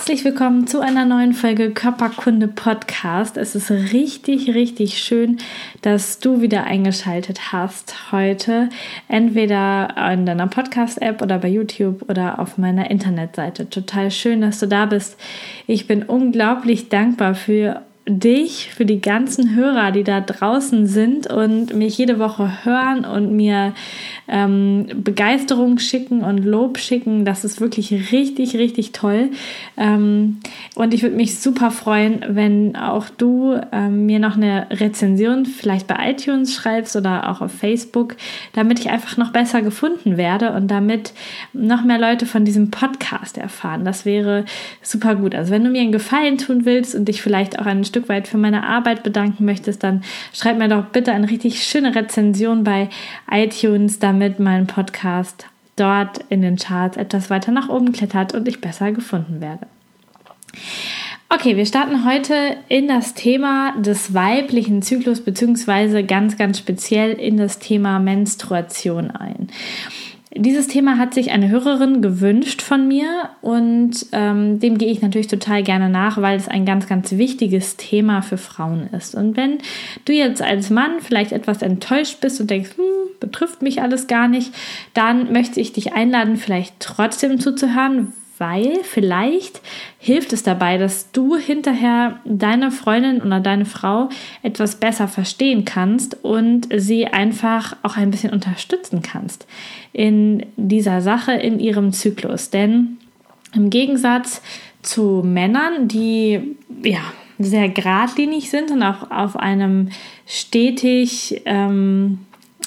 Herzlich willkommen zu einer neuen Folge Körperkunde Podcast. Es ist richtig, richtig schön, dass du wieder eingeschaltet hast heute. Entweder in deiner Podcast-App oder bei YouTube oder auf meiner Internetseite. Total schön, dass du da bist. Ich bin unglaublich dankbar für dich, für die ganzen Hörer, die da draußen sind und mich jede Woche hören und mir ähm, Begeisterung schicken und Lob schicken. Das ist wirklich richtig, richtig toll. Ähm, und ich würde mich super freuen, wenn auch du ähm, mir noch eine Rezension vielleicht bei iTunes schreibst oder auch auf Facebook, damit ich einfach noch besser gefunden werde und damit noch mehr Leute von diesem Podcast erfahren. Das wäre super gut. Also wenn du mir einen Gefallen tun willst und dich vielleicht auch ein Stück weit für meine Arbeit bedanken möchtest, dann schreib mir doch bitte eine richtig schöne Rezension bei iTunes, damit damit mein Podcast dort in den Charts etwas weiter nach oben klettert und ich besser gefunden werde. Okay, wir starten heute in das Thema des weiblichen Zyklus beziehungsweise ganz, ganz speziell in das Thema Menstruation ein. Dieses Thema hat sich eine Hörerin gewünscht von mir und ähm, dem gehe ich natürlich total gerne nach, weil es ein ganz, ganz wichtiges Thema für Frauen ist. Und wenn du jetzt als Mann vielleicht etwas enttäuscht bist und denkst, hm, betrifft mich alles gar nicht, dann möchte ich dich einladen, vielleicht trotzdem zuzuhören, weil vielleicht hilft es dabei, dass du hinterher deine Freundin oder deine Frau etwas besser verstehen kannst und sie einfach auch ein bisschen unterstützen kannst in dieser Sache, in ihrem Zyklus. Denn im Gegensatz zu Männern, die ja sehr geradlinig sind und auch auf einem stetig ähm,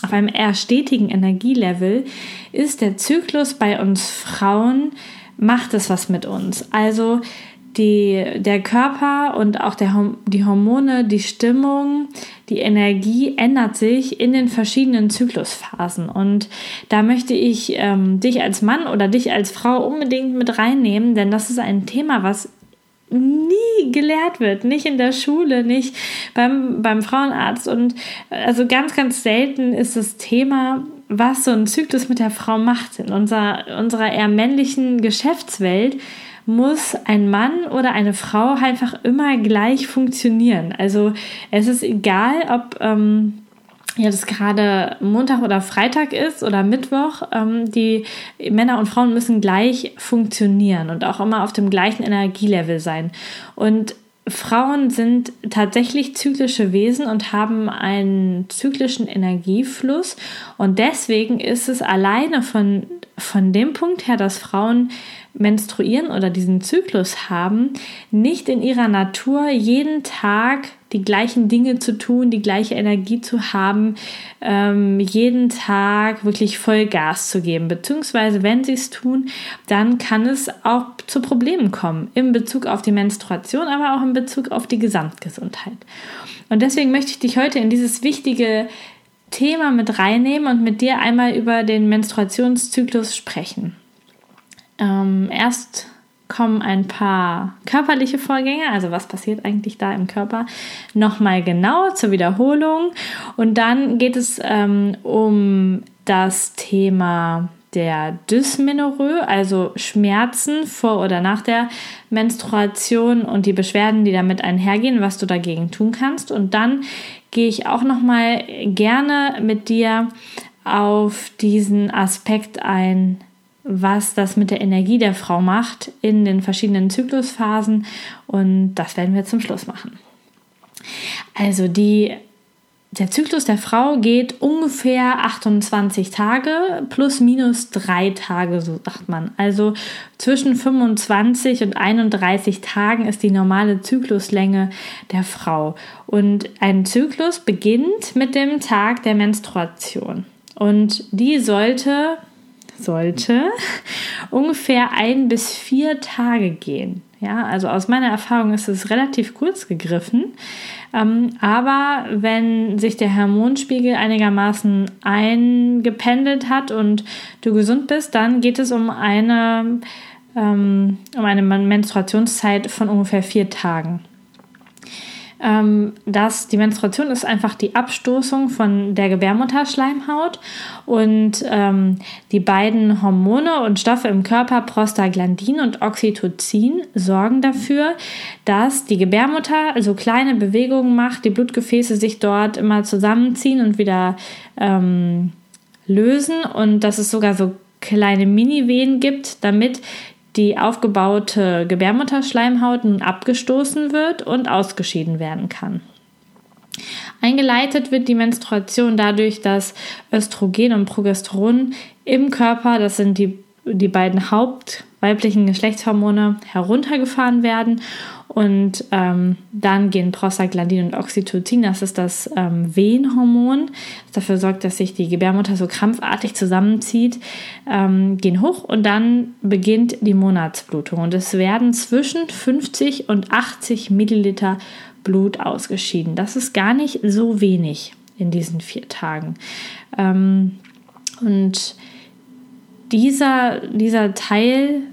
auf einem eher stetigen Energielevel ist der Zyklus bei uns Frauen macht es was mit uns. Also die, der Körper und auch der, die Hormone, die Stimmung, die Energie ändert sich in den verschiedenen Zyklusphasen. Und da möchte ich ähm, dich als Mann oder dich als Frau unbedingt mit reinnehmen, denn das ist ein Thema, was nie gelehrt wird, nicht in der Schule, nicht beim, beim Frauenarzt und also ganz, ganz selten ist das Thema was so ein Zyklus mit der Frau macht. In unserer, unserer eher männlichen Geschäftswelt muss ein Mann oder eine Frau einfach immer gleich funktionieren. Also es ist egal, ob ähm, ja, das gerade Montag oder Freitag ist oder Mittwoch, ähm, die Männer und Frauen müssen gleich funktionieren und auch immer auf dem gleichen Energielevel sein. Und Frauen sind tatsächlich zyklische Wesen und haben einen zyklischen Energiefluss. Und deswegen ist es alleine von, von dem Punkt her, dass Frauen menstruieren oder diesen Zyklus haben, nicht in ihrer Natur jeden Tag die gleichen Dinge zu tun, die gleiche Energie zu haben, ähm, jeden Tag wirklich voll Gas zu geben. Beziehungsweise, wenn sie es tun, dann kann es auch zu Problemen kommen in Bezug auf die Menstruation, aber auch in Bezug auf die Gesamtgesundheit. Und deswegen möchte ich dich heute in dieses wichtige Thema mit reinnehmen und mit dir einmal über den Menstruationszyklus sprechen. Ähm, erst kommen ein paar körperliche Vorgänge, also was passiert eigentlich da im Körper, nochmal genau zur Wiederholung. Und dann geht es ähm, um das Thema der Dysmenorrhoe, also Schmerzen vor oder nach der Menstruation und die Beschwerden, die damit einhergehen, was du dagegen tun kannst. Und dann gehe ich auch noch mal gerne mit dir auf diesen Aspekt ein, was das mit der Energie der Frau macht in den verschiedenen Zyklusphasen und das werden wir zum Schluss machen. Also die der Zyklus der Frau geht ungefähr 28 Tage plus minus drei Tage, so sagt man. Also zwischen 25 und 31 Tagen ist die normale Zykluslänge der Frau. Und ein Zyklus beginnt mit dem Tag der Menstruation. Und die sollte sollte ungefähr ein bis vier Tage gehen. Ja, also aus meiner Erfahrung ist es relativ kurz gegriffen. Ähm, aber wenn sich der Hormonspiegel einigermaßen eingependelt hat und du gesund bist, dann geht es um eine, ähm, um eine Menstruationszeit von ungefähr vier Tagen ähm, dass die Menstruation ist einfach die Abstoßung von der Gebärmutterschleimhaut und ähm, die beiden Hormone und Stoffe im Körper, Prostaglandin und Oxytocin, sorgen dafür, dass die Gebärmutter also kleine Bewegungen macht, die Blutgefäße sich dort immer zusammenziehen und wieder ähm, lösen und dass es sogar so kleine Mini-Wehen gibt, damit die aufgebaute Gebärmutterschleimhaut nun abgestoßen wird und ausgeschieden werden kann. Eingeleitet wird die Menstruation dadurch, dass Östrogen und Progesteron im Körper, das sind die, die beiden hauptweiblichen Geschlechtshormone, heruntergefahren werden und ähm, dann gehen Prostaglandin und Oxytocin, das ist das ähm, Wehenhormon, das dafür sorgt, dass sich die Gebärmutter so krampfartig zusammenzieht, ähm, gehen hoch und dann beginnt die Monatsblutung. Und es werden zwischen 50 und 80 Milliliter Blut ausgeschieden. Das ist gar nicht so wenig in diesen vier Tagen. Ähm, und dieser, dieser Teil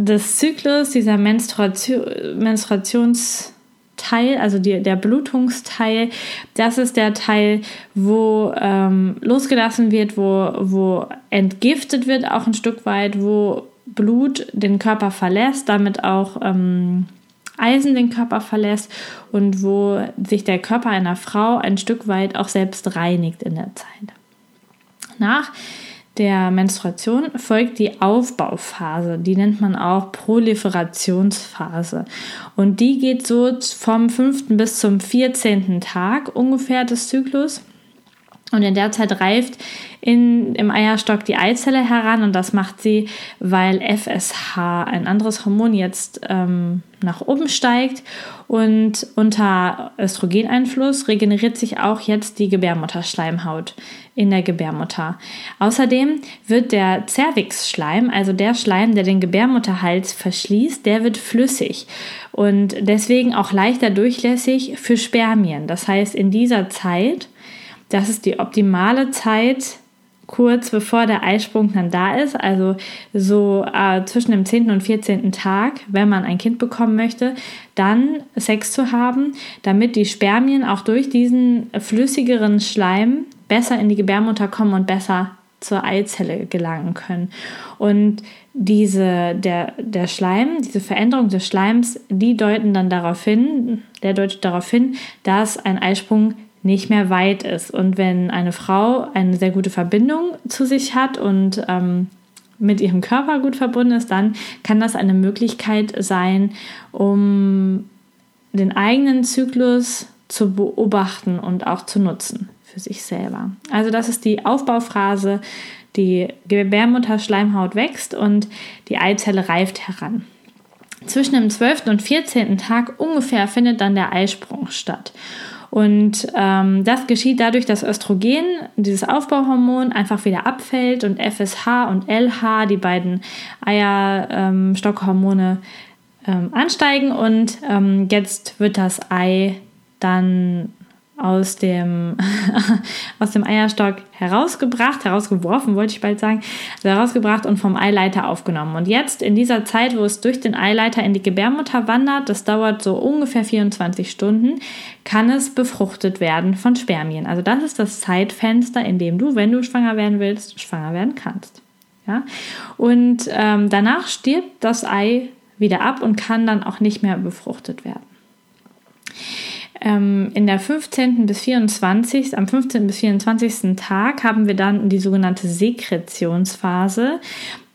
des Zyklus, dieser Menstruation, Menstruationsteil, also die, der Blutungsteil, das ist der Teil, wo ähm, losgelassen wird, wo, wo entgiftet wird, auch ein Stück weit, wo Blut den Körper verlässt, damit auch ähm, Eisen den Körper verlässt und wo sich der Körper einer Frau ein Stück weit auch selbst reinigt in der Zeit. Nach der Menstruation folgt die Aufbauphase. Die nennt man auch Proliferationsphase. Und die geht so vom 5. bis zum 14. Tag ungefähr des Zyklus. Und in der Zeit reift in, im Eierstock die Eizelle heran und das macht sie, weil FSH, ein anderes Hormon, jetzt ähm, nach oben steigt und unter Östrogeneinfluss regeneriert sich auch jetzt die Gebärmutterschleimhaut in der Gebärmutter. Außerdem wird der Cervixschleim, also der Schleim, der den Gebärmutterhals verschließt, der wird flüssig und deswegen auch leichter durchlässig für Spermien. Das heißt, in dieser Zeit, das ist die optimale Zeit, kurz bevor der Eisprung dann da ist, also so äh, zwischen dem 10. und 14. Tag, wenn man ein Kind bekommen möchte, dann Sex zu haben, damit die Spermien auch durch diesen flüssigeren Schleim besser in die Gebärmutter kommen und besser zur Eizelle gelangen können. Und diese, der, der Schleim, diese Veränderung des Schleims, die deuten dann darauf hin, der deutet darauf hin, dass ein Eisprung nicht mehr weit ist. Und wenn eine Frau eine sehr gute Verbindung zu sich hat und ähm, mit ihrem Körper gut verbunden ist, dann kann das eine Möglichkeit sein, um den eigenen Zyklus zu beobachten und auch zu nutzen für sich selber. Also das ist die Aufbauphase, die Gebärmutterschleimhaut wächst und die Eizelle reift heran. Zwischen dem 12. und 14. Tag ungefähr findet dann der Eisprung statt. Und ähm, das geschieht dadurch, dass Östrogen, dieses Aufbauhormon, einfach wieder abfällt und FSH und LH, die beiden Eierstockhormone, ähm, ansteigen. Und ähm, jetzt wird das Ei dann aus dem, aus dem Eierstock herausgebracht, herausgeworfen, wollte ich bald sagen, also herausgebracht und vom Eileiter aufgenommen. Und jetzt in dieser Zeit, wo es durch den Eileiter in die Gebärmutter wandert, das dauert so ungefähr 24 Stunden, kann es befruchtet werden von Spermien. Also das ist das Zeitfenster, in dem du, wenn du schwanger werden willst, schwanger werden kannst. Ja? Und ähm, danach stirbt das Ei wieder ab und kann dann auch nicht mehr befruchtet werden ähm, in der 15. bis 24. am 15. bis 24. Tag haben wir dann die sogenannte Sekretionsphase.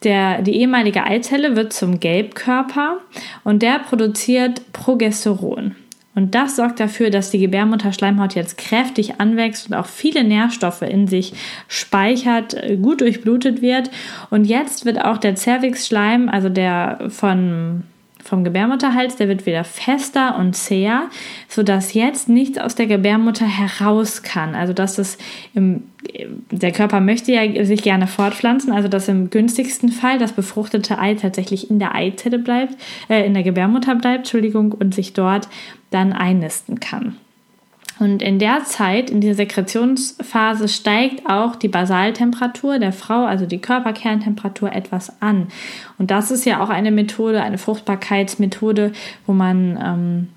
Der, die ehemalige Eizelle wird zum Gelbkörper und der produziert Progesteron. Und das sorgt dafür, dass die Gebärmutterschleimhaut jetzt kräftig anwächst und auch viele Nährstoffe in sich speichert, gut durchblutet wird. Und jetzt wird auch der Cervixschleim, also der von vom Gebärmutterhals, der wird wieder fester und zäher, sodass jetzt nichts aus der Gebärmutter heraus kann. Also dass es im, der Körper möchte ja sich gerne fortpflanzen, also dass im günstigsten Fall das befruchtete Ei tatsächlich in der Eizelle bleibt, äh, in der Gebärmutter bleibt, Entschuldigung, und sich dort dann einnisten kann. Und in der Zeit, in dieser Sekretionsphase, steigt auch die Basaltemperatur der Frau, also die Körperkerntemperatur, etwas an. Und das ist ja auch eine Methode, eine Fruchtbarkeitsmethode, wo man, ähm,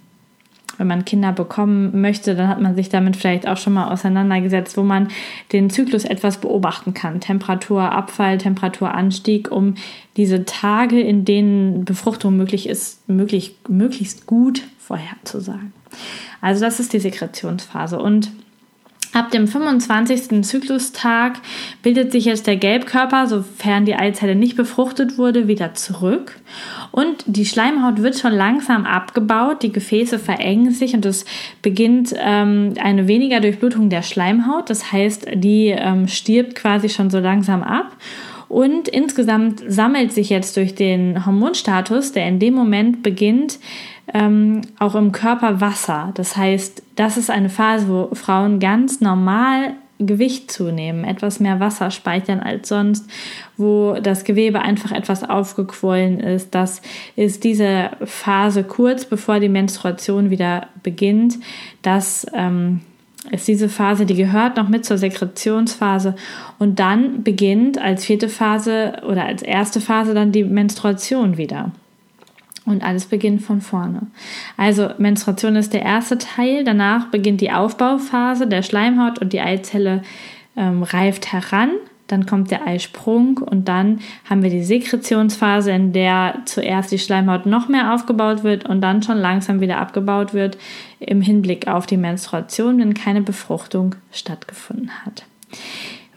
wenn man Kinder bekommen möchte, dann hat man sich damit vielleicht auch schon mal auseinandergesetzt, wo man den Zyklus etwas beobachten kann. Temperaturabfall, Temperaturanstieg, um diese Tage, in denen Befruchtung möglich ist, möglich, möglichst gut vorherzusagen. Also das ist die Sekretionsphase. Und Ab dem 25. Zyklustag bildet sich jetzt der Gelbkörper, sofern die Eizelle nicht befruchtet wurde, wieder zurück. Und die Schleimhaut wird schon langsam abgebaut, die Gefäße verengen sich und es beginnt ähm, eine weniger Durchblutung der Schleimhaut. Das heißt, die ähm, stirbt quasi schon so langsam ab. Und insgesamt sammelt sich jetzt durch den Hormonstatus, der in dem Moment beginnt, ähm, auch im Körper Wasser. Das heißt, das ist eine Phase, wo Frauen ganz normal Gewicht zunehmen, etwas mehr Wasser speichern als sonst, wo das Gewebe einfach etwas aufgequollen ist. Das ist diese Phase kurz bevor die Menstruation wieder beginnt. Das ähm, ist diese Phase, die gehört noch mit zur Sekretionsphase und dann beginnt als vierte Phase oder als erste Phase dann die Menstruation wieder. Und alles beginnt von vorne. Also Menstruation ist der erste Teil. Danach beginnt die Aufbauphase der Schleimhaut und die Eizelle ähm, reift heran. Dann kommt der Eisprung und dann haben wir die Sekretionsphase, in der zuerst die Schleimhaut noch mehr aufgebaut wird und dann schon langsam wieder abgebaut wird im Hinblick auf die Menstruation, wenn keine Befruchtung stattgefunden hat.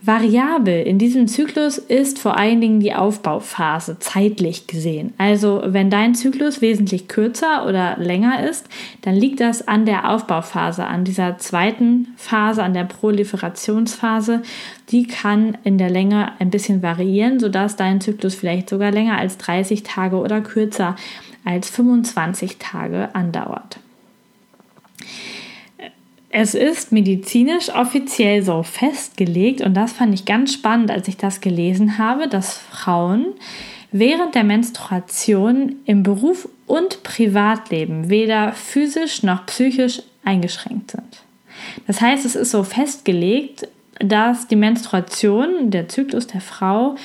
Variabel in diesem Zyklus ist vor allen Dingen die Aufbauphase, zeitlich gesehen. Also wenn dein Zyklus wesentlich kürzer oder länger ist, dann liegt das an der Aufbauphase, an dieser zweiten Phase, an der Proliferationsphase. Die kann in der Länge ein bisschen variieren, sodass dein Zyklus vielleicht sogar länger als 30 Tage oder kürzer als 25 Tage andauert. Es ist medizinisch offiziell so festgelegt und das fand ich ganz spannend, als ich das gelesen habe, dass Frauen während der Menstruation im Beruf und Privatleben weder physisch noch psychisch eingeschränkt sind. Das heißt, es ist so festgelegt, dass die Menstruation, der Zyklus der Frau,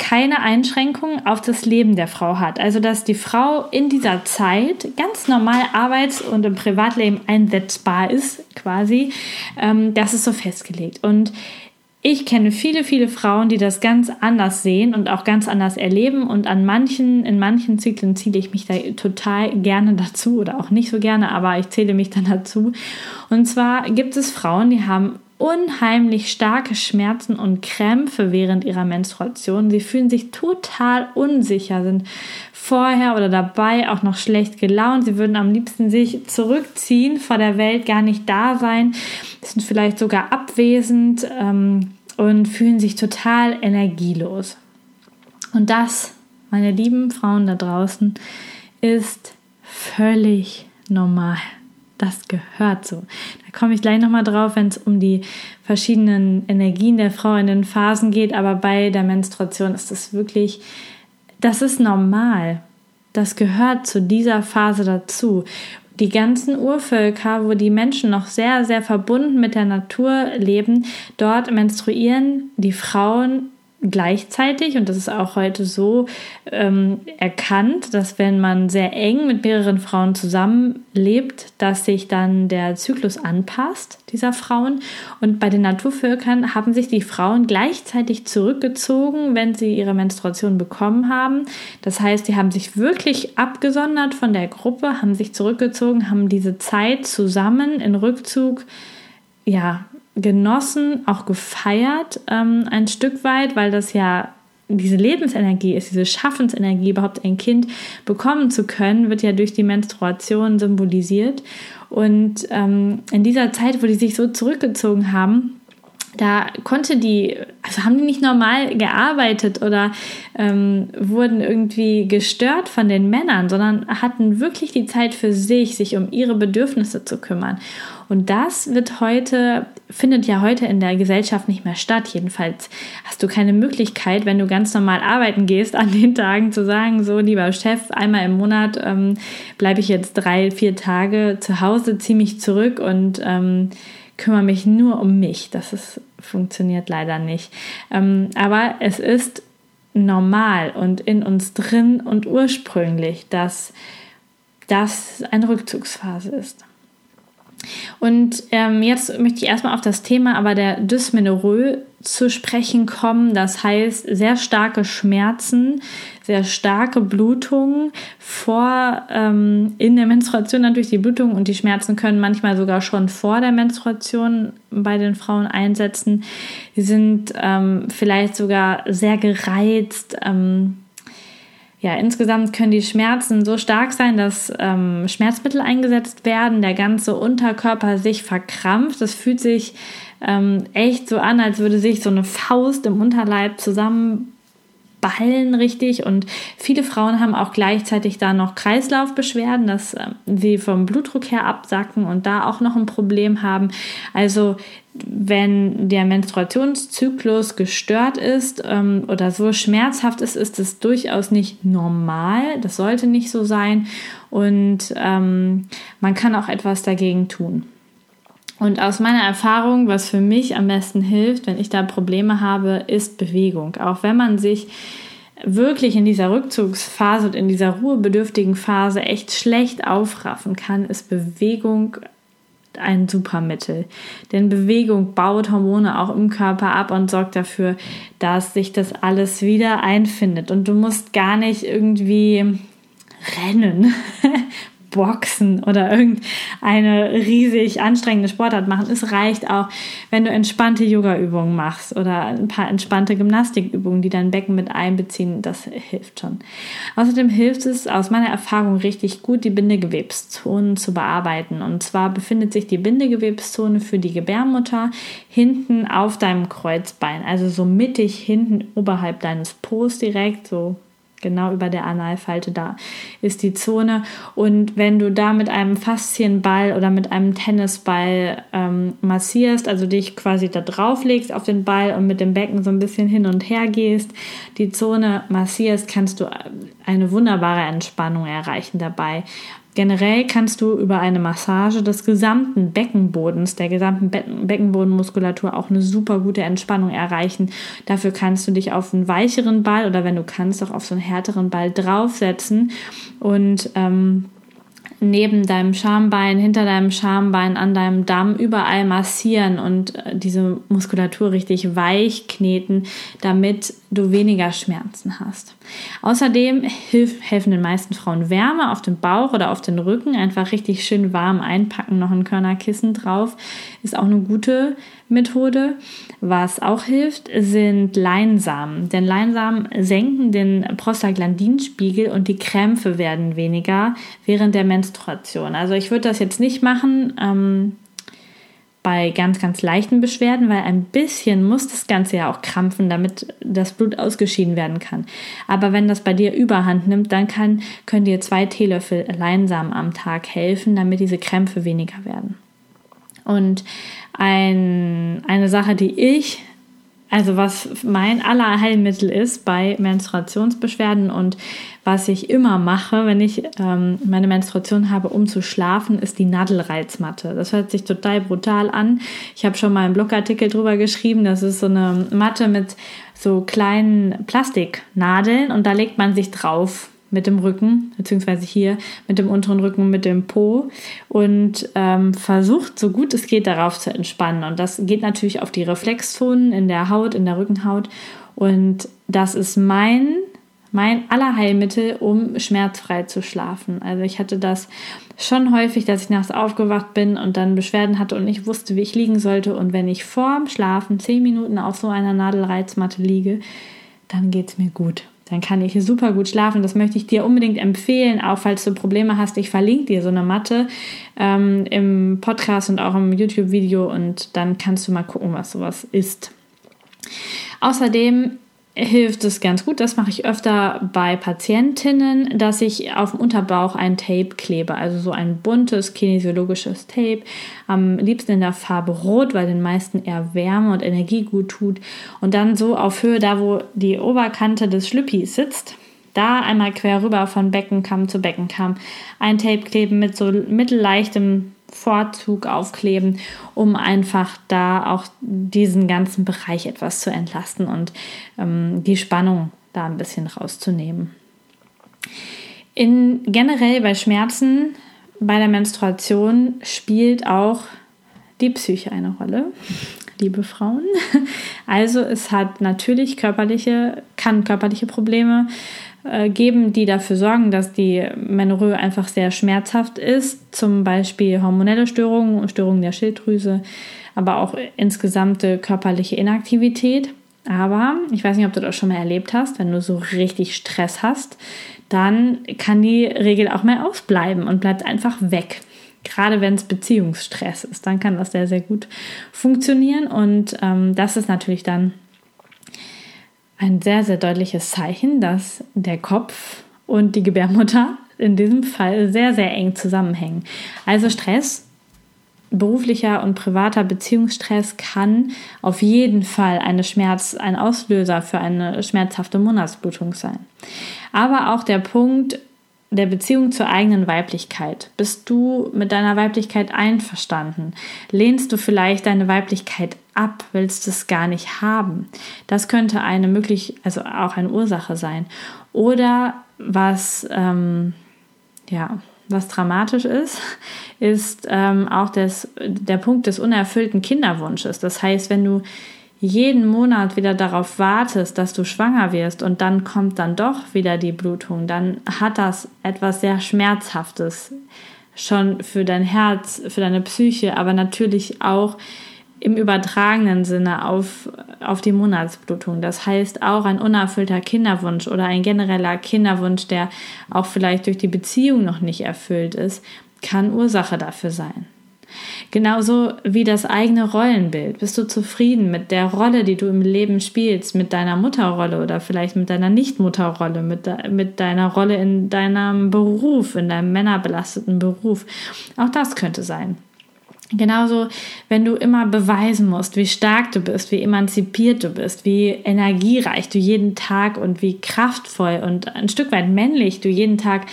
keine Einschränkungen auf das Leben der Frau hat. Also dass die Frau in dieser Zeit ganz normal arbeits- und im Privatleben einsetzbar ist, quasi. Ähm, das ist so festgelegt. Und ich kenne viele, viele Frauen, die das ganz anders sehen und auch ganz anders erleben. Und an manchen, in manchen Zyklen zähle ich mich da total gerne dazu oder auch nicht so gerne, aber ich zähle mich dann dazu. Und zwar gibt es Frauen, die haben unheimlich starke Schmerzen und Krämpfe während ihrer Menstruation. Sie fühlen sich total unsicher, sind vorher oder dabei auch noch schlecht gelaunt. Sie würden am liebsten sich zurückziehen, vor der Welt gar nicht da sein, sind vielleicht sogar abwesend ähm, und fühlen sich total energielos. Und das, meine lieben Frauen da draußen, ist völlig normal. Das gehört so. Da komme ich gleich nochmal drauf, wenn es um die verschiedenen Energien der Frau in den Phasen geht. Aber bei der Menstruation ist das wirklich, das ist normal. Das gehört zu dieser Phase dazu. Die ganzen Urvölker, wo die Menschen noch sehr, sehr verbunden mit der Natur leben, dort menstruieren die Frauen gleichzeitig, und das ist auch heute so ähm, erkannt, dass wenn man sehr eng mit mehreren Frauen zusammenlebt, dass sich dann der Zyklus anpasst dieser Frauen. Und bei den Naturvölkern haben sich die Frauen gleichzeitig zurückgezogen, wenn sie ihre Menstruation bekommen haben. Das heißt, die haben sich wirklich abgesondert von der Gruppe, haben sich zurückgezogen, haben diese Zeit zusammen in Rückzug ja, genossen, auch gefeiert, ähm, ein Stück weit, weil das ja diese Lebensenergie ist, diese Schaffensenergie, überhaupt ein Kind bekommen zu können, wird ja durch die Menstruation symbolisiert. Und ähm, in dieser Zeit, wo die sich so zurückgezogen haben, da konnte die, also haben die nicht normal gearbeitet oder ähm, wurden irgendwie gestört von den Männern, sondern hatten wirklich die Zeit für sich, sich um ihre Bedürfnisse zu kümmern. Und das wird heute, findet ja heute in der Gesellschaft nicht mehr statt. Jedenfalls hast du keine Möglichkeit, wenn du ganz normal arbeiten gehst, an den Tagen zu sagen, so lieber Chef, einmal im Monat ähm, bleibe ich jetzt drei, vier Tage zu Hause, ziehe mich zurück und ähm, kümmere mich nur um mich. Das ist, funktioniert leider nicht. Ähm, aber es ist normal und in uns drin und ursprünglich, dass das eine Rückzugsphase ist. Und ähm, jetzt möchte ich erstmal auf das Thema aber der Dysmenorrhoe zu sprechen kommen. Das heißt, sehr starke Schmerzen, sehr starke Blutungen vor, ähm, in der Menstruation natürlich die Blutungen und die Schmerzen können manchmal sogar schon vor der Menstruation bei den Frauen einsetzen. Die sind ähm, vielleicht sogar sehr gereizt. Ähm, ja, insgesamt können die Schmerzen so stark sein, dass ähm, Schmerzmittel eingesetzt werden, der ganze Unterkörper sich verkrampft. Das fühlt sich ähm, echt so an, als würde sich so eine Faust im Unterleib zusammen ballen richtig und viele Frauen haben auch gleichzeitig da noch Kreislaufbeschwerden, dass äh, sie vom Blutdruck her absacken und da auch noch ein Problem haben. Also wenn der Menstruationszyklus gestört ist ähm, oder so schmerzhaft ist, ist es durchaus nicht normal. Das sollte nicht so sein und ähm, man kann auch etwas dagegen tun. Und aus meiner Erfahrung, was für mich am besten hilft, wenn ich da Probleme habe, ist Bewegung. Auch wenn man sich wirklich in dieser Rückzugsphase und in dieser ruhebedürftigen Phase echt schlecht aufraffen kann, ist Bewegung ein super Mittel. Denn Bewegung baut Hormone auch im Körper ab und sorgt dafür, dass sich das alles wieder einfindet. Und du musst gar nicht irgendwie rennen, Boxen oder irgendeine riesig anstrengende Sportart machen. Es reicht auch, wenn du entspannte Yoga-Übungen machst oder ein paar entspannte Gymnastikübungen, die dein Becken mit einbeziehen. Das hilft schon. Außerdem hilft es aus meiner Erfahrung richtig gut, die Bindegewebszonen zu bearbeiten. Und zwar befindet sich die Bindegewebszone für die Gebärmutter hinten auf deinem Kreuzbein, also so mittig hinten oberhalb deines Po's direkt, so genau über der Analfalte da ist die Zone. Und wenn du da mit einem Faszienball oder mit einem Tennisball ähm, massierst, also dich quasi da drauf legst auf den Ball und mit dem Becken so ein bisschen hin und her gehst, die Zone massierst, kannst du eine wunderbare Entspannung erreichen dabei. Generell kannst du über eine Massage des gesamten Beckenbodens, der gesamten Be Beckenbodenmuskulatur auch eine super gute Entspannung erreichen. Dafür kannst du dich auf einen weicheren Ball oder wenn du kannst auch auf so einen härteren Ball draufsetzen und ähm, neben deinem Schambein, hinter deinem Schambein, an deinem Damm überall massieren und äh, diese Muskulatur richtig weich kneten, damit du weniger Schmerzen hast. Außerdem helfen den meisten Frauen Wärme auf dem Bauch oder auf den Rücken, einfach richtig schön warm einpacken, noch ein Körnerkissen drauf, ist auch eine gute Methode. Was auch hilft, sind Leinsamen. Denn Leinsamen senken den Prostaglandinspiegel und die Krämpfe werden weniger während der Menstruation. Also ich würde das jetzt nicht machen. Ähm, bei ganz, ganz leichten Beschwerden, weil ein bisschen muss das Ganze ja auch krampfen, damit das Blut ausgeschieden werden kann. Aber wenn das bei dir überhand nimmt, dann kann, können dir zwei Teelöffel Leinsamen am Tag helfen, damit diese Krämpfe weniger werden. Und ein, eine Sache, die ich, also was mein aller Heilmittel ist bei Menstruationsbeschwerden und was ich immer mache, wenn ich ähm, meine Menstruation habe, um zu schlafen, ist die Nadelreizmatte. Das hört sich total brutal an. Ich habe schon mal einen Blogartikel drüber geschrieben. Das ist so eine Matte mit so kleinen Plastiknadeln und da legt man sich drauf mit dem Rücken, beziehungsweise hier mit dem unteren Rücken mit dem Po und ähm, versucht so gut es geht darauf zu entspannen. Und das geht natürlich auf die Reflexzonen in der Haut, in der Rückenhaut. Und das ist mein, mein Allerheilmittel, um schmerzfrei zu schlafen. Also ich hatte das schon häufig, dass ich nachts aufgewacht bin und dann Beschwerden hatte und nicht wusste, wie ich liegen sollte. Und wenn ich vorm Schlafen zehn Minuten auf so einer Nadelreizmatte liege, dann geht es mir gut dann kann ich super gut schlafen. Das möchte ich dir unbedingt empfehlen, auch falls du Probleme hast. Ich verlinke dir so eine Matte ähm, im Podcast und auch im YouTube-Video und dann kannst du mal gucken, was sowas ist. Außerdem hilft es ganz gut, das mache ich öfter bei Patientinnen, dass ich auf dem Unterbauch ein Tape klebe, also so ein buntes kinesiologisches Tape, am liebsten in der Farbe Rot, weil den meisten eher Wärme und Energie gut tut. Und dann so auf Höhe, da wo die Oberkante des Schlüppis sitzt, da einmal quer rüber von Beckenkamm zu Beckenkamm ein Tape kleben mit so mittelleichtem Vorzug aufkleben, um einfach da auch diesen ganzen Bereich etwas zu entlasten und ähm, die Spannung da ein bisschen rauszunehmen. In, generell bei Schmerzen bei der Menstruation spielt auch die Psyche eine Rolle, liebe Frauen. Also es hat natürlich körperliche, kann körperliche Probleme geben, die dafür sorgen, dass die Menorrhoe einfach sehr schmerzhaft ist. Zum Beispiel hormonelle Störungen, Störungen der Schilddrüse, aber auch insgesamte körperliche Inaktivität. Aber ich weiß nicht, ob du das schon mal erlebt hast, wenn du so richtig Stress hast, dann kann die Regel auch mal ausbleiben und bleibt einfach weg. Gerade wenn es Beziehungsstress ist, dann kann das sehr, sehr gut funktionieren. Und ähm, das ist natürlich dann ein sehr, sehr deutliches Zeichen, dass der Kopf und die Gebärmutter in diesem Fall sehr, sehr eng zusammenhängen. Also Stress, beruflicher und privater Beziehungsstress kann auf jeden Fall eine Schmerz, ein Auslöser für eine schmerzhafte Monatsblutung sein. Aber auch der Punkt, der Beziehung zur eigenen Weiblichkeit. Bist du mit deiner Weiblichkeit einverstanden? Lehnst du vielleicht deine Weiblichkeit ab? Willst es gar nicht haben? Das könnte eine möglich, also auch eine Ursache sein. Oder was, ähm, ja, was dramatisch ist, ist ähm, auch das, der Punkt des unerfüllten Kinderwunsches. Das heißt, wenn du jeden Monat wieder darauf wartest, dass du schwanger wirst und dann kommt dann doch wieder die Blutung, dann hat das etwas sehr Schmerzhaftes schon für dein Herz, für deine Psyche, aber natürlich auch im übertragenen Sinne auf, auf die Monatsblutung. Das heißt auch ein unerfüllter Kinderwunsch oder ein genereller Kinderwunsch, der auch vielleicht durch die Beziehung noch nicht erfüllt ist, kann Ursache dafür sein. Genauso wie das eigene Rollenbild. Bist du zufrieden mit der Rolle, die du im Leben spielst, mit deiner Mutterrolle oder vielleicht mit deiner Nichtmutterrolle, mit, de mit deiner Rolle in deinem Beruf, in deinem männerbelasteten Beruf? Auch das könnte sein. Genauso, wenn du immer beweisen musst, wie stark du bist, wie emanzipiert du bist, wie energiereich du jeden Tag und wie kraftvoll und ein Stück weit männlich du jeden Tag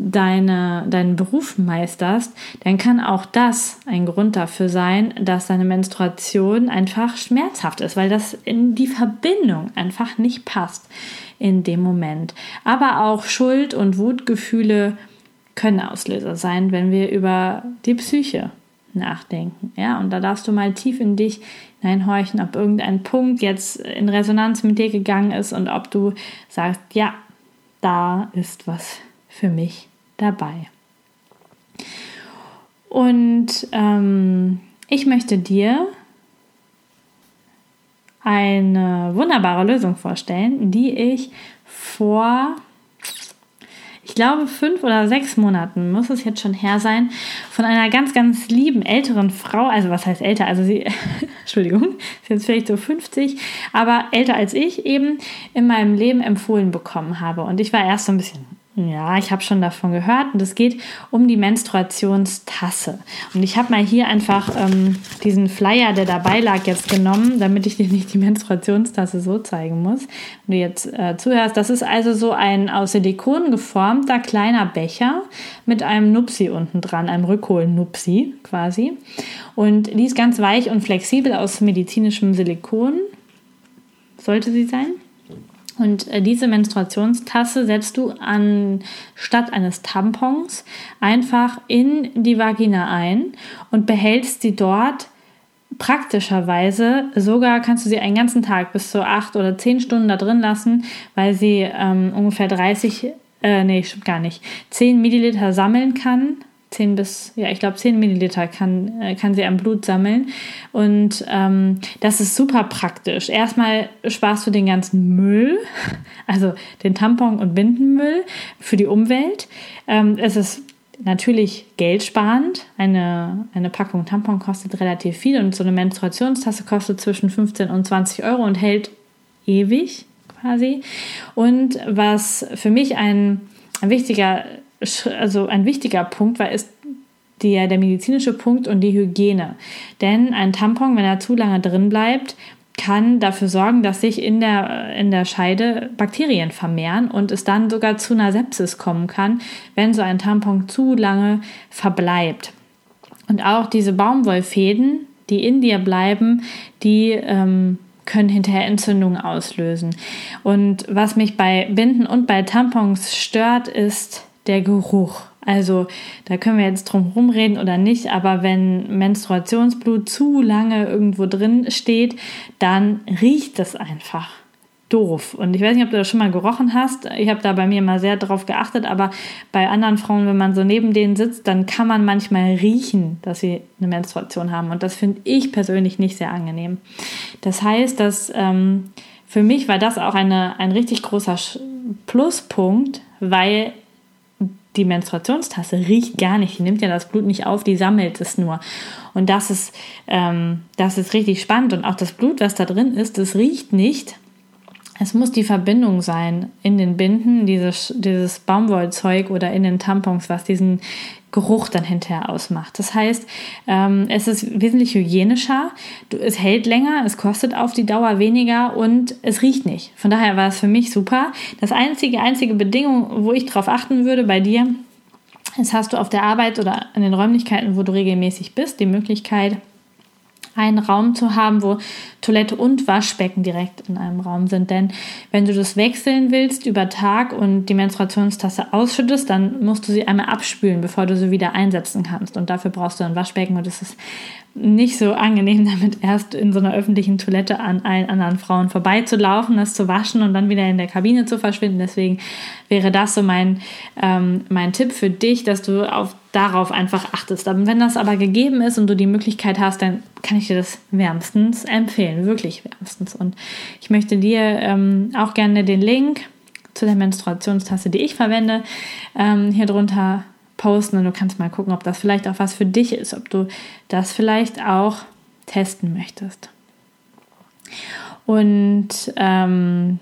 deine, deinen Beruf meisterst, dann kann auch das ein Grund dafür sein, dass deine Menstruation einfach schmerzhaft ist, weil das in die Verbindung einfach nicht passt in dem Moment. Aber auch Schuld- und Wutgefühle können Auslöser sein, wenn wir über die Psyche nachdenken. Ja, und da darfst du mal tief in dich hineinhorchen, ob irgendein Punkt jetzt in Resonanz mit dir gegangen ist und ob du sagst, ja, da ist was für mich dabei. Und ähm, ich möchte dir eine wunderbare Lösung vorstellen, die ich vor, ich glaube, fünf oder sechs Monaten, muss es jetzt schon her sein, von einer ganz, ganz lieben älteren Frau, also was heißt älter, also sie, Entschuldigung, ist jetzt vielleicht so 50, aber älter als ich eben in meinem Leben empfohlen bekommen habe. Und ich war erst so ein bisschen ja, ich habe schon davon gehört und es geht um die Menstruationstasse. Und ich habe mal hier einfach ähm, diesen Flyer, der dabei lag, jetzt genommen, damit ich dir nicht die Menstruationstasse so zeigen muss. Wenn du jetzt äh, zuhörst, das ist also so ein aus Silikon geformter kleiner Becher mit einem Nupsi unten dran, einem Rückhol-Nupsi quasi. Und die ist ganz weich und flexibel aus medizinischem Silikon. Sollte sie sein? Und äh, diese Menstruationstasse setzt du anstatt eines Tampons einfach in die Vagina ein und behältst sie dort praktischerweise. Sogar kannst du sie einen ganzen Tag bis zu acht oder zehn Stunden da drin lassen, weil sie ähm, ungefähr 30, äh, nee, stimmt gar nicht, 10 Milliliter sammeln kann 10 bis, ja, ich glaube 10 Milliliter kann, äh, kann sie am Blut sammeln. Und ähm, das ist super praktisch. Erstmal sparst du den ganzen Müll, also den Tampon- und Bindenmüll für die Umwelt. Ähm, es ist natürlich geldsparend. Eine, eine Packung Tampon kostet relativ viel und so eine Menstruationstasse kostet zwischen 15 und 20 Euro und hält ewig quasi. Und was für mich ein, ein wichtiger also ein wichtiger Punkt war, ist der, der medizinische Punkt und die Hygiene. Denn ein Tampon, wenn er zu lange drin bleibt, kann dafür sorgen, dass sich in der, in der Scheide Bakterien vermehren und es dann sogar zu einer Sepsis kommen kann, wenn so ein Tampon zu lange verbleibt. Und auch diese Baumwollfäden, die in dir bleiben, die ähm, können hinterher Entzündungen auslösen. Und was mich bei Binden und bei Tampons stört, ist der Geruch. Also da können wir jetzt drum rumreden oder nicht, aber wenn Menstruationsblut zu lange irgendwo drin steht, dann riecht es einfach doof. Und ich weiß nicht, ob du das schon mal gerochen hast. Ich habe da bei mir mal sehr drauf geachtet, aber bei anderen Frauen, wenn man so neben denen sitzt, dann kann man manchmal riechen, dass sie eine Menstruation haben. Und das finde ich persönlich nicht sehr angenehm. Das heißt, dass ähm, für mich war das auch eine, ein richtig großer Pluspunkt, weil die Menstruationstasse riecht gar nicht, die nimmt ja das Blut nicht auf, die sammelt es nur. Und das ist, ähm, das ist richtig spannend. Und auch das Blut, was da drin ist, das riecht nicht. Es muss die Verbindung sein in den Binden, dieses, dieses Baumwollzeug oder in den Tampons, was diesen Geruch dann hinterher ausmacht. Das heißt, ähm, es ist wesentlich hygienischer, es hält länger, es kostet auf die Dauer weniger und es riecht nicht. Von daher war es für mich super. Das einzige, einzige Bedingung, wo ich darauf achten würde bei dir, ist, hast du auf der Arbeit oder in den Räumlichkeiten, wo du regelmäßig bist, die Möglichkeit, einen Raum zu haben, wo Toilette und Waschbecken direkt in einem Raum sind. Denn wenn du das wechseln willst über Tag und die Menstruationstasse ausschüttest, dann musst du sie einmal abspülen, bevor du sie wieder einsetzen kannst. Und dafür brauchst du ein Waschbecken und es ist nicht so angenehm, damit erst in so einer öffentlichen Toilette an allen anderen Frauen vorbeizulaufen, das zu waschen und dann wieder in der Kabine zu verschwinden. Deswegen wäre das so mein, ähm, mein Tipp für dich, dass du auf, darauf einfach achtest. Aber wenn das aber gegeben ist und du die Möglichkeit hast, dann kann ich dir das wärmstens empfehlen, wirklich wärmstens. Und ich möchte dir ähm, auch gerne den Link zu der Menstruationstasse, die ich verwende, ähm, hier drunter posten und du kannst mal gucken, ob das vielleicht auch was für dich ist, ob du das vielleicht auch testen möchtest. Und ähm,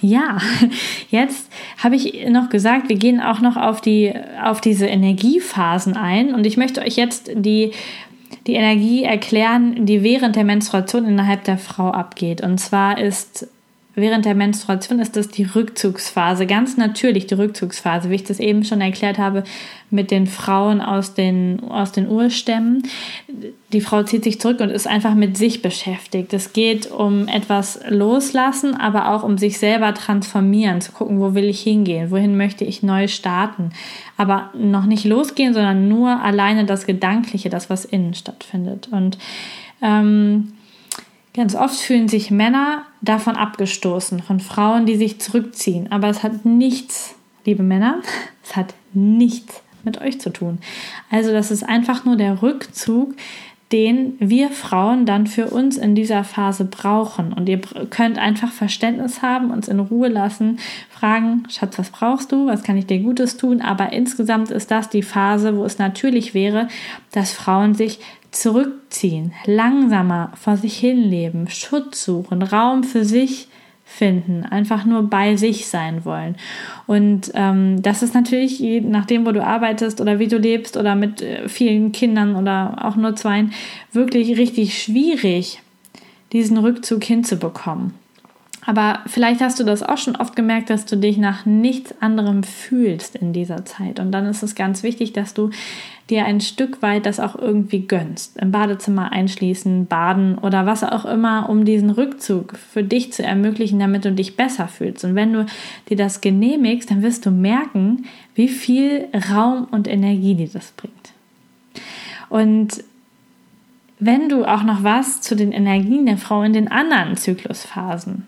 ja, jetzt habe ich noch gesagt, wir gehen auch noch auf, die, auf diese Energiephasen ein und ich möchte euch jetzt die, die Energie erklären, die während der Menstruation innerhalb der Frau abgeht. Und zwar ist während der Menstruation ist das die Rückzugsphase, ganz natürlich die Rückzugsphase, wie ich das eben schon erklärt habe mit den Frauen aus den, aus den Urstämmen. Die Frau zieht sich zurück und ist einfach mit sich beschäftigt. Es geht um etwas loslassen, aber auch um sich selber transformieren, zu gucken, wo will ich hingehen, wohin möchte ich neu starten. Aber noch nicht losgehen, sondern nur alleine das Gedankliche, das, was innen stattfindet. Und ähm, Ganz oft fühlen sich Männer davon abgestoßen, von Frauen, die sich zurückziehen. Aber es hat nichts, liebe Männer, es hat nichts mit euch zu tun. Also das ist einfach nur der Rückzug, den wir Frauen dann für uns in dieser Phase brauchen. Und ihr könnt einfach Verständnis haben, uns in Ruhe lassen, fragen, Schatz, was brauchst du? Was kann ich dir Gutes tun? Aber insgesamt ist das die Phase, wo es natürlich wäre, dass Frauen sich zurückziehen, langsamer vor sich hinleben, Schutz suchen, Raum für sich finden, einfach nur bei sich sein wollen. Und ähm, das ist natürlich, je nachdem, wo du arbeitest oder wie du lebst oder mit äh, vielen Kindern oder auch nur zweien, wirklich richtig schwierig, diesen Rückzug hinzubekommen. Aber vielleicht hast du das auch schon oft gemerkt, dass du dich nach nichts anderem fühlst in dieser Zeit. Und dann ist es ganz wichtig, dass du dir ein Stück weit das auch irgendwie gönnst. Im Badezimmer einschließen, baden oder was auch immer, um diesen Rückzug für dich zu ermöglichen, damit du dich besser fühlst. Und wenn du dir das genehmigst, dann wirst du merken, wie viel Raum und Energie dir das bringt. Und wenn du auch noch was zu den Energien der Frau in den anderen Zyklusphasen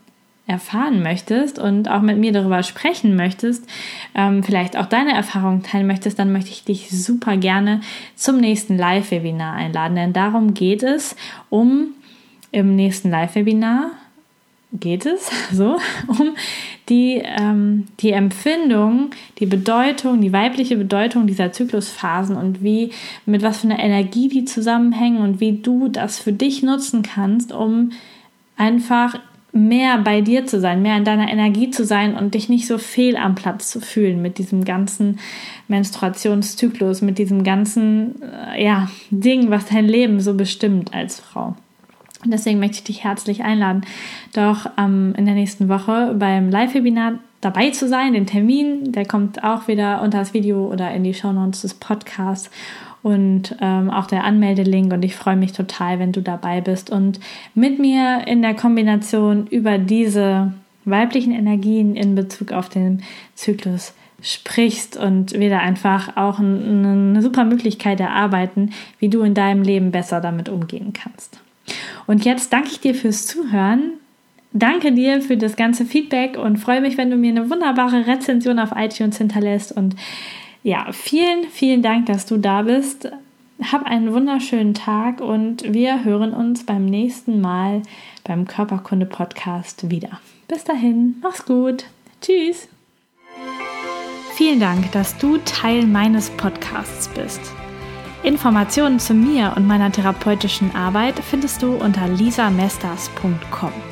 erfahren möchtest und auch mit mir darüber sprechen möchtest, ähm, vielleicht auch deine Erfahrungen teilen möchtest, dann möchte ich dich super gerne zum nächsten Live-Webinar einladen. Denn darum geht es, um im nächsten Live-Webinar geht es so um die, ähm, die Empfindung, die Bedeutung, die weibliche Bedeutung dieser Zyklusphasen und wie, mit was für einer Energie die zusammenhängen und wie du das für dich nutzen kannst, um einfach mehr bei dir zu sein, mehr in deiner Energie zu sein und dich nicht so fehl am Platz zu fühlen mit diesem ganzen Menstruationszyklus, mit diesem ganzen äh, ja, Ding, was dein Leben so bestimmt als Frau. Und deswegen möchte ich dich herzlich einladen, doch ähm, in der nächsten Woche beim Live-Webinar dabei zu sein. Den Termin, der kommt auch wieder unter das Video oder in die Show Notes des Podcasts und ähm, auch der Anmeldelink. Und ich freue mich total, wenn du dabei bist und mit mir in der Kombination über diese weiblichen Energien in Bezug auf den Zyklus sprichst und wir da einfach auch eine super Möglichkeit erarbeiten, wie du in deinem Leben besser damit umgehen kannst. Und jetzt danke ich dir fürs Zuhören. Danke dir für das ganze Feedback und freue mich, wenn du mir eine wunderbare Rezension auf iTunes hinterlässt. Und ja, vielen, vielen Dank, dass du da bist. Hab einen wunderschönen Tag und wir hören uns beim nächsten Mal beim Körperkunde Podcast wieder. Bis dahin, mach's gut. Tschüss. Vielen Dank, dass du Teil meines Podcasts bist. Informationen zu mir und meiner therapeutischen Arbeit findest du unter lisamesters.com.